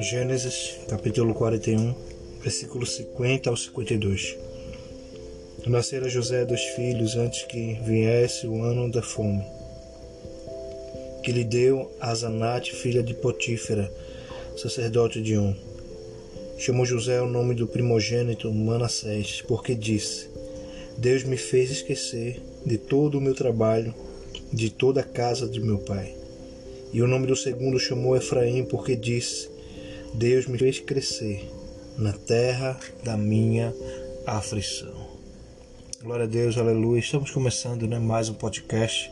Gênesis capítulo 41, versículos 50 ao 52. Nascera José dos filhos antes que viesse o ano da fome, que lhe deu a Zanate, filha de Potífera, sacerdote de On. Chamou José o nome do primogênito Manassés, porque disse: Deus me fez esquecer de todo o meu trabalho, de toda a casa de meu pai. E o nome do segundo chamou Efraim, porque disse: Deus me fez crescer na terra da minha aflição. Glória a Deus, aleluia. Estamos começando né, mais um podcast,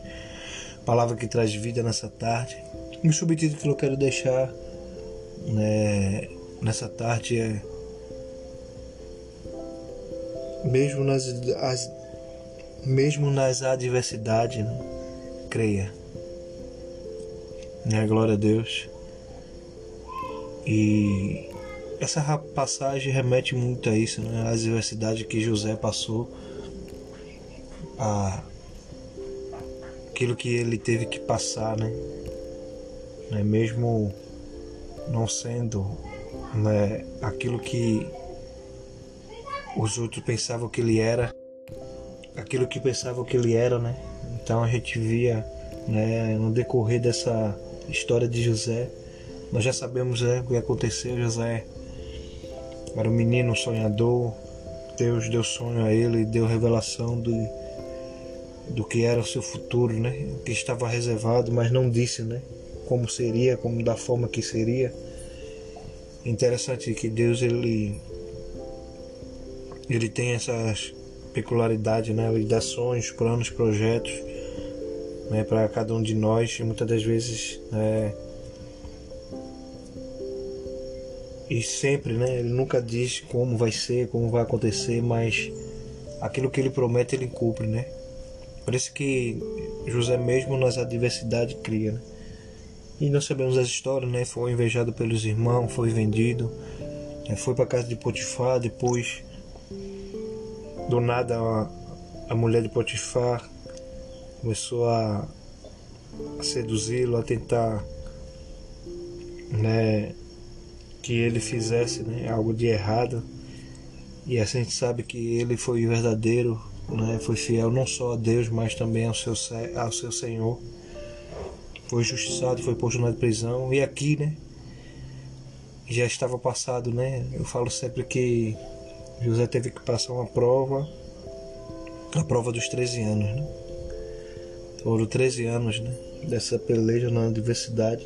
palavra que traz vida nessa tarde. E o subtítulo que eu quero deixar né, nessa tarde é mesmo nas, as, mesmo nas adversidades, né, creia. Né, glória a Deus. E essa passagem remete muito a isso, né? A adversidade que José passou, a aquilo que ele teve que passar, né? né? Mesmo não sendo né, aquilo que os outros pensavam que ele era, aquilo que pensavam que ele era, né? Então a gente via, né, no decorrer dessa história de José, nós já sabemos né, o que aconteceu. José era um menino sonhador. Deus deu sonho a ele, deu revelação do, do que era o seu futuro, né? O que estava reservado, mas não disse, né? Como seria, como da forma que seria. Interessante que Deus ele ele tem essas peculiaridades, né? Sonhos, planos, projetos, né? Para cada um de nós. E muitas das vezes, né? e sempre, né? Ele nunca diz como vai ser, como vai acontecer, mas aquilo que ele promete ele cumpre, né? Por isso que José mesmo nas adversidades cria, né? E nós sabemos as histórias, né? Foi invejado pelos irmãos, foi vendido, né? foi para casa de Potifar, depois do nada a, a mulher de Potifar começou a, a seduzi-lo, a tentar, né? que ele fizesse né, algo de errado. E assim a gente sabe que ele foi verdadeiro, né, foi fiel não só a Deus, mas também ao seu, ao seu Senhor. Foi justiçado, foi posto na prisão. E aqui, né, já estava passado, né? Eu falo sempre que José teve que passar uma prova, a prova dos 13 anos, né? Foram 13 anos, né? Dessa peleja na adversidade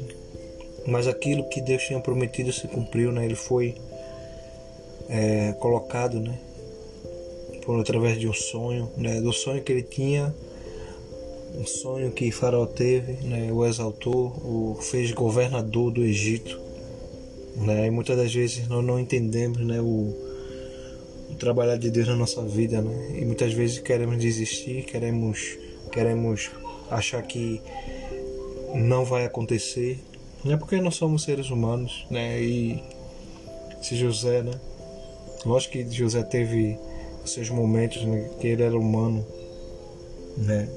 mas aquilo que Deus tinha prometido se cumpriu, né? Ele foi é, colocado, né? Por através de um sonho, né? Do sonho que ele tinha, um sonho que Faraó teve, né? O exaltou, o fez governador do Egito, né? E muitas das vezes nós não entendemos, né? O, o trabalhar de Deus na nossa vida, né? E muitas vezes queremos desistir, queremos queremos achar que não vai acontecer, é porque nós somos seres humanos, né? E se José, né? Lógico que José teve seus momentos, né? Que ele era humano, né?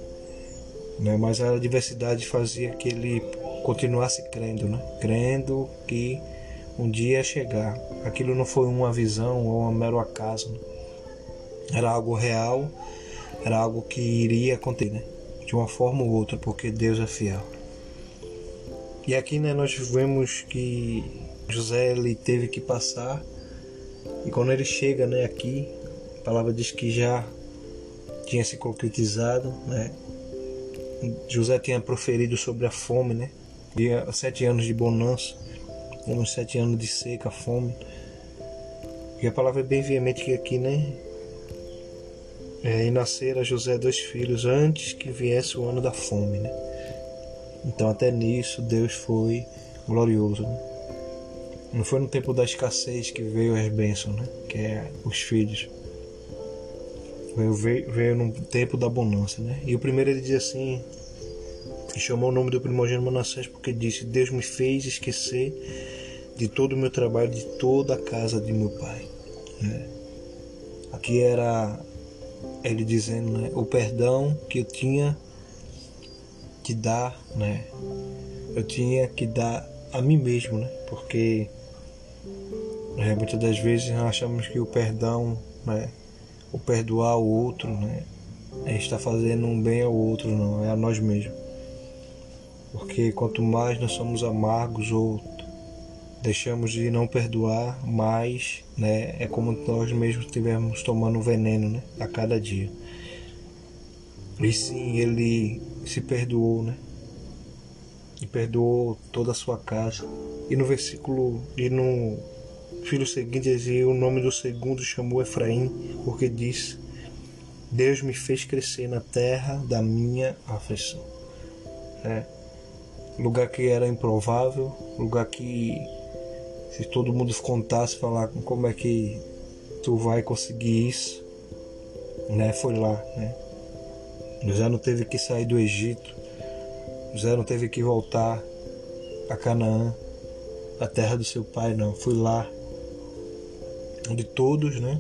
né? Mas a diversidade fazia que ele continuasse crendo, né? Crendo que um dia ia chegar. Aquilo não foi uma visão ou um mero acaso. Né? Era algo real, era algo que iria acontecer, né? De uma forma ou outra, porque Deus é fiel. E aqui né, nós vemos que José ele teve que passar e quando ele chega né, aqui, a palavra diz que já tinha se concretizado, né? José tinha proferido sobre a fome, né? Sete anos de bonança, uns sete anos de seca, fome. E a palavra é bem veemente que aqui, né? É, e nascera José dois filhos antes que viesse o ano da fome, né? Então, até nisso, Deus foi glorioso. Né? Não foi no tempo da escassez que veio as bênçãos, né? que é os filhos. Veio, veio, veio no tempo da bonança. Né? E o primeiro ele diz assim: chamou o nome do primogênito Manassés porque disse: Deus me fez esquecer de todo o meu trabalho, de toda a casa de meu pai. Né? Aqui era ele dizendo né, o perdão que eu tinha que dar, né? Eu tinha que dar a mim mesmo, né? Porque é, muitas das vezes nós achamos que o perdão, né? O perdoar o outro, né? É estar fazendo um bem ao outro, não, é a nós mesmos. Porque quanto mais nós somos amargos ou deixamos de não perdoar, mais né, é como nós mesmos estivermos tomando veneno né, a cada dia. E sim, ele se perdoou, né? E perdoou toda a sua casa. E no versículo, e no filho seguinte dizia: O nome do segundo chamou Efraim, porque disse: Deus me fez crescer na terra da minha aflição. É. Lugar que era improvável, lugar que se todo mundo contasse falar como é que tu vai conseguir isso, né? Foi lá, né? José não teve que sair do Egito. José não teve que voltar a Canaã, a terra do seu pai, não. Foi lá onde todos, né?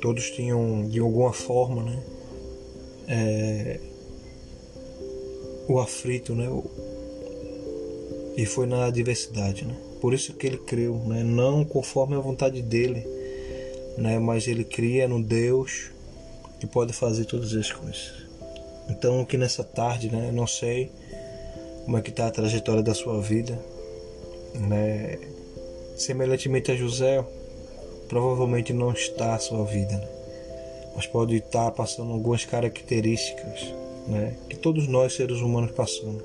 Todos tinham de alguma forma, né? É, o aflito, né? E foi na adversidade, né? Por isso que ele creu, né? Não conforme a vontade dele, né? Mas ele cria no Deus que pode fazer todas as coisas. Então, que nessa tarde, né, não sei como é que está a trajetória da sua vida, né? Semelhantemente a José, provavelmente não está a sua vida, né? mas pode estar passando algumas características, né, que todos nós seres humanos passamos.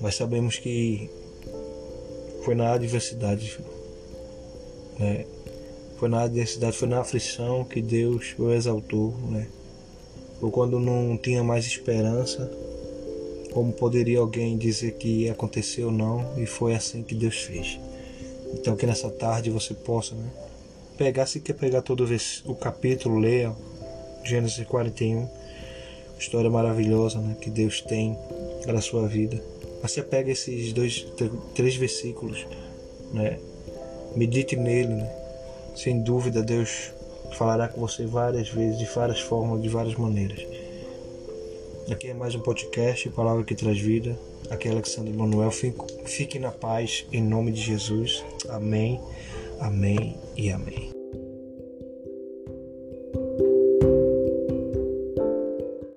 Mas sabemos que foi na adversidade, né? Foi na adversidade, foi na aflição que Deus o exaltou, né? Ou quando não tinha mais esperança, como poderia alguém dizer que ou não, e foi assim que Deus fez. Então que nessa tarde você possa, né? Pegar, se quer pegar todo o capítulo, leia Gênesis 41, história maravilhosa, né? Que Deus tem para a sua vida. Você pega esses dois, três versículos, né? Medite nele, né? Sem dúvida, Deus falará com você várias vezes, de várias formas, de várias maneiras. Aqui é mais um podcast, Palavra que Traz Vida. Aqui é Alexandre Manuel. Fique na paz, em nome de Jesus. Amém, amém e amém.